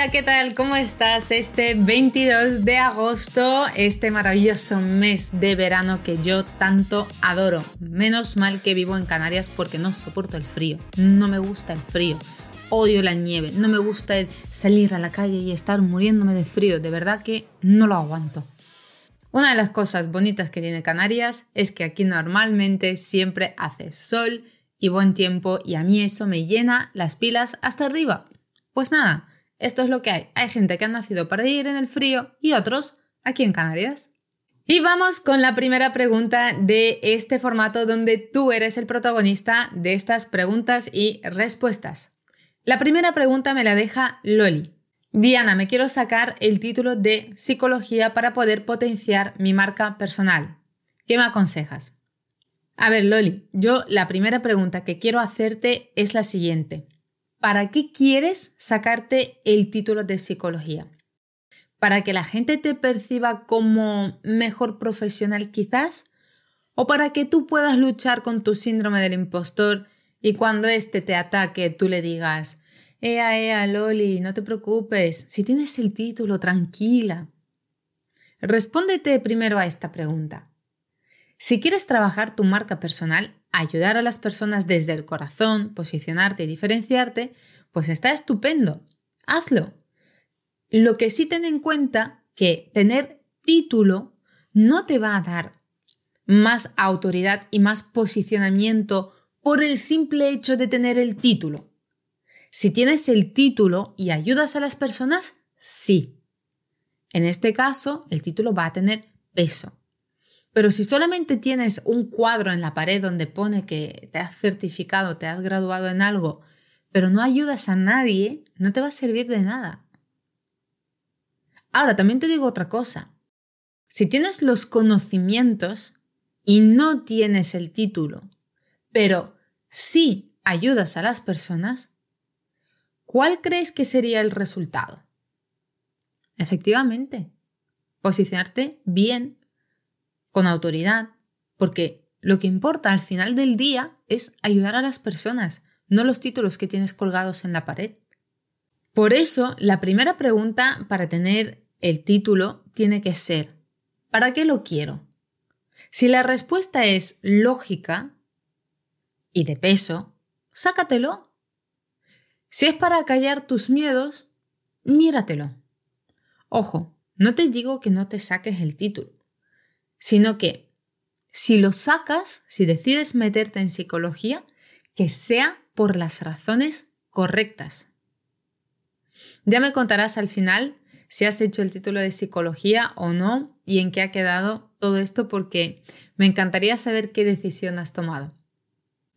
Hola, ¿qué tal? ¿Cómo estás? Este 22 de agosto, este maravilloso mes de verano que yo tanto adoro. Menos mal que vivo en Canarias porque no soporto el frío. No me gusta el frío. Odio la nieve. No me gusta salir a la calle y estar muriéndome de frío. De verdad que no lo aguanto. Una de las cosas bonitas que tiene Canarias es que aquí normalmente siempre hace sol y buen tiempo y a mí eso me llena las pilas hasta arriba. Pues nada, esto es lo que hay. Hay gente que ha nacido para ir en el frío y otros aquí en Canarias. Y vamos con la primera pregunta de este formato donde tú eres el protagonista de estas preguntas y respuestas. La primera pregunta me la deja Loli. Diana, me quiero sacar el título de psicología para poder potenciar mi marca personal. ¿Qué me aconsejas? A ver, Loli, yo la primera pregunta que quiero hacerte es la siguiente. ¿Para qué quieres sacarte el título de psicología? ¿Para que la gente te perciba como mejor profesional quizás? ¿O para que tú puedas luchar con tu síndrome del impostor y cuando éste te ataque tú le digas, Ea, ea, Loli, no te preocupes, si tienes el título, tranquila. Respóndete primero a esta pregunta. Si quieres trabajar tu marca personal, ayudar a las personas desde el corazón, posicionarte y diferenciarte, pues está estupendo. Hazlo. Lo que sí ten en cuenta que tener título no te va a dar más autoridad y más posicionamiento por el simple hecho de tener el título. Si tienes el título y ayudas a las personas, sí. En este caso, el título va a tener peso. Pero si solamente tienes un cuadro en la pared donde pone que te has certificado, te has graduado en algo, pero no ayudas a nadie, no te va a servir de nada. Ahora, también te digo otra cosa. Si tienes los conocimientos y no tienes el título, pero sí ayudas a las personas, ¿cuál crees que sería el resultado? Efectivamente, posicionarte bien con autoridad, porque lo que importa al final del día es ayudar a las personas, no los títulos que tienes colgados en la pared. Por eso, la primera pregunta para tener el título tiene que ser, ¿para qué lo quiero? Si la respuesta es lógica y de peso, sácatelo. Si es para callar tus miedos, míratelo. Ojo, no te digo que no te saques el título sino que si lo sacas, si decides meterte en psicología, que sea por las razones correctas. Ya me contarás al final si has hecho el título de psicología o no y en qué ha quedado todo esto porque me encantaría saber qué decisión has tomado.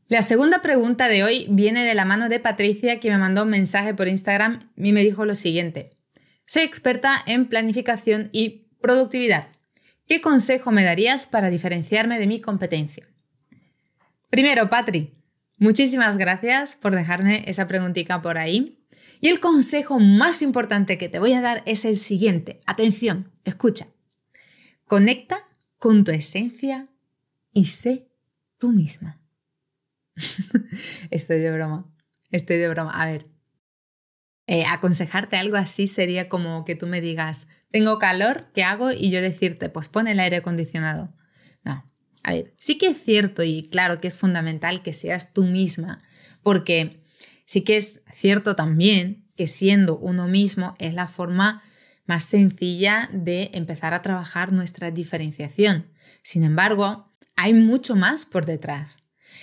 La segunda pregunta de hoy viene de la mano de Patricia que me mandó un mensaje por Instagram y me dijo lo siguiente. Soy experta en planificación y productividad. ¿Qué consejo me darías para diferenciarme de mi competencia? Primero, Patri, muchísimas gracias por dejarme esa preguntita por ahí. Y el consejo más importante que te voy a dar es el siguiente. Atención, escucha. Conecta con tu esencia y sé tú misma. estoy de broma, estoy de broma. A ver, eh, aconsejarte algo así sería como que tú me digas, tengo calor, ¿qué hago? Y yo decirte, pues pon el aire acondicionado. No, a ver, sí que es cierto y claro que es fundamental que seas tú misma, porque sí que es cierto también que siendo uno mismo es la forma más sencilla de empezar a trabajar nuestra diferenciación. Sin embargo, hay mucho más por detrás.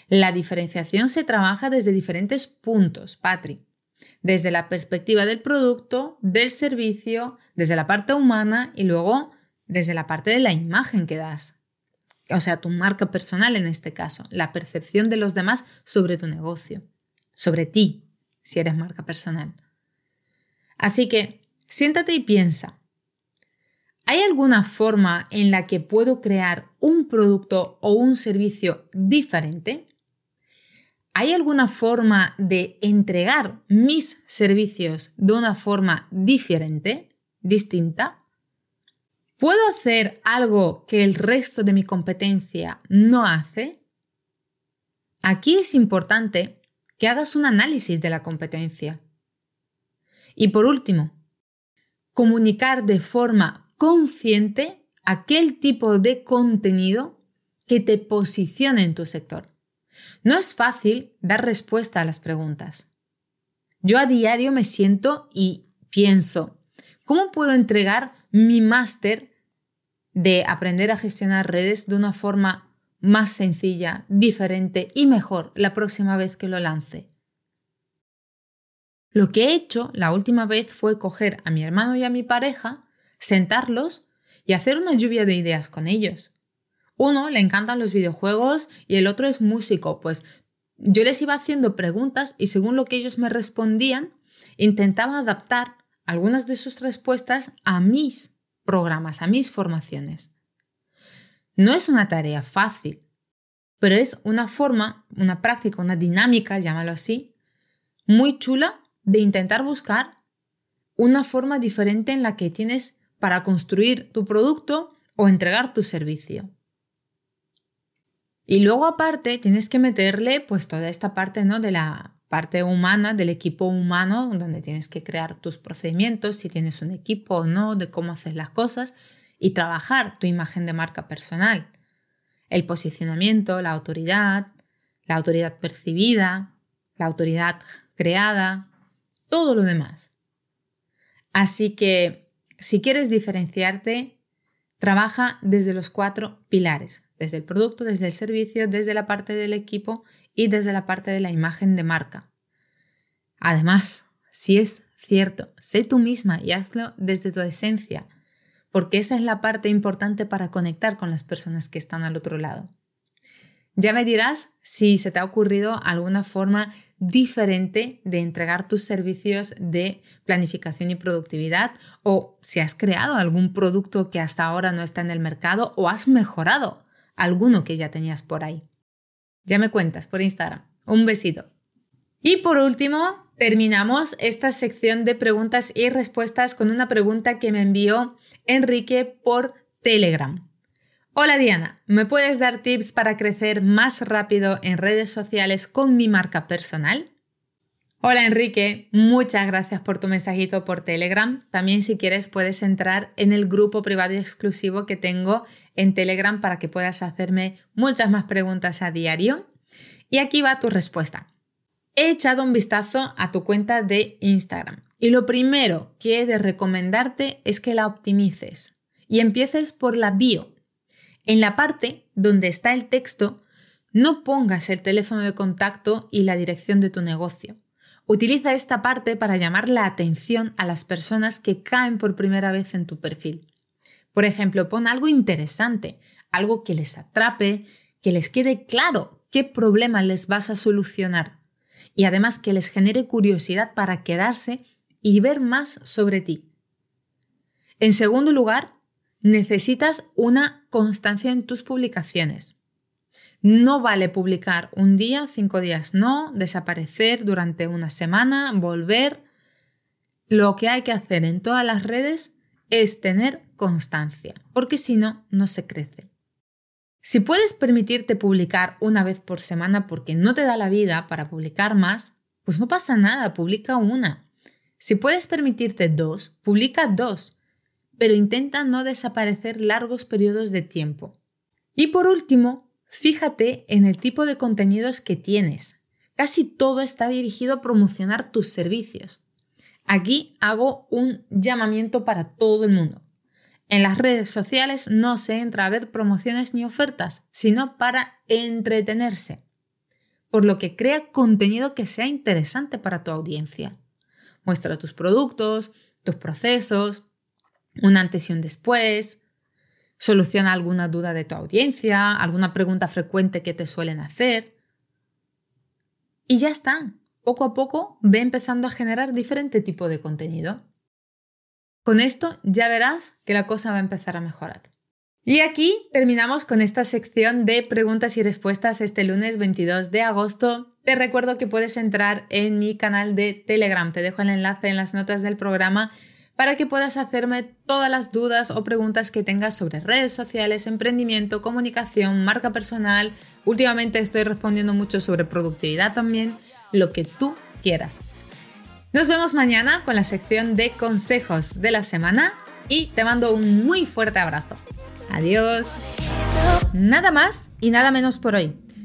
La diferenciación se trabaja desde diferentes puntos, Patrick desde la perspectiva del producto, del servicio, desde la parte humana y luego desde la parte de la imagen que das. O sea, tu marca personal en este caso, la percepción de los demás sobre tu negocio, sobre ti, si eres marca personal. Así que siéntate y piensa. ¿Hay alguna forma en la que puedo crear un producto o un servicio diferente? ¿Hay alguna forma de entregar mis servicios de una forma diferente, distinta? ¿Puedo hacer algo que el resto de mi competencia no hace? Aquí es importante que hagas un análisis de la competencia. Y por último, comunicar de forma consciente aquel tipo de contenido que te posicione en tu sector. No es fácil dar respuesta a las preguntas. Yo a diario me siento y pienso, ¿cómo puedo entregar mi máster de aprender a gestionar redes de una forma más sencilla, diferente y mejor la próxima vez que lo lance? Lo que he hecho la última vez fue coger a mi hermano y a mi pareja, sentarlos y hacer una lluvia de ideas con ellos. Uno le encantan los videojuegos y el otro es músico, pues yo les iba haciendo preguntas y según lo que ellos me respondían, intentaba adaptar algunas de sus respuestas a mis programas, a mis formaciones. No es una tarea fácil, pero es una forma, una práctica, una dinámica, llámalo así, muy chula de intentar buscar una forma diferente en la que tienes para construir tu producto o entregar tu servicio. Y luego aparte tienes que meterle pues toda esta parte ¿no? de la parte humana, del equipo humano, donde tienes que crear tus procedimientos, si tienes un equipo o no, de cómo haces las cosas y trabajar tu imagen de marca personal. El posicionamiento, la autoridad, la autoridad percibida, la autoridad creada, todo lo demás. Así que si quieres diferenciarte, trabaja desde los cuatro pilares desde el producto, desde el servicio, desde la parte del equipo y desde la parte de la imagen de marca. Además, si es cierto, sé tú misma y hazlo desde tu esencia, porque esa es la parte importante para conectar con las personas que están al otro lado. Ya me dirás si se te ha ocurrido alguna forma diferente de entregar tus servicios de planificación y productividad o si has creado algún producto que hasta ahora no está en el mercado o has mejorado alguno que ya tenías por ahí. Ya me cuentas por Instagram. Un besito. Y por último, terminamos esta sección de preguntas y respuestas con una pregunta que me envió Enrique por Telegram. Hola Diana, ¿me puedes dar tips para crecer más rápido en redes sociales con mi marca personal? Hola Enrique, muchas gracias por tu mensajito por Telegram. También si quieres puedes entrar en el grupo privado y exclusivo que tengo en Telegram para que puedas hacerme muchas más preguntas a diario. Y aquí va tu respuesta. He echado un vistazo a tu cuenta de Instagram y lo primero que he de recomendarte es que la optimices y empieces por la bio. En la parte donde está el texto, no pongas el teléfono de contacto y la dirección de tu negocio Utiliza esta parte para llamar la atención a las personas que caen por primera vez en tu perfil. Por ejemplo, pon algo interesante, algo que les atrape, que les quede claro qué problema les vas a solucionar y además que les genere curiosidad para quedarse y ver más sobre ti. En segundo lugar, necesitas una constancia en tus publicaciones. No vale publicar un día, cinco días no, desaparecer durante una semana, volver. Lo que hay que hacer en todas las redes es tener constancia, porque si no, no se crece. Si puedes permitirte publicar una vez por semana porque no te da la vida para publicar más, pues no pasa nada, publica una. Si puedes permitirte dos, publica dos, pero intenta no desaparecer largos periodos de tiempo. Y por último, Fíjate en el tipo de contenidos que tienes. Casi todo está dirigido a promocionar tus servicios. Aquí hago un llamamiento para todo el mundo. En las redes sociales no se entra a ver promociones ni ofertas, sino para entretenerse. Por lo que crea contenido que sea interesante para tu audiencia. Muestra tus productos, tus procesos, un antes y un después, soluciona alguna duda de tu audiencia, alguna pregunta frecuente que te suelen hacer. Y ya está. Poco a poco ve empezando a generar diferente tipo de contenido. Con esto ya verás que la cosa va a empezar a mejorar. Y aquí terminamos con esta sección de preguntas y respuestas este lunes 22 de agosto. Te recuerdo que puedes entrar en mi canal de Telegram. Te dejo el enlace en las notas del programa para que puedas hacerme todas las dudas o preguntas que tengas sobre redes sociales, emprendimiento, comunicación, marca personal. Últimamente estoy respondiendo mucho sobre productividad también, lo que tú quieras. Nos vemos mañana con la sección de consejos de la semana y te mando un muy fuerte abrazo. Adiós. Nada más y nada menos por hoy.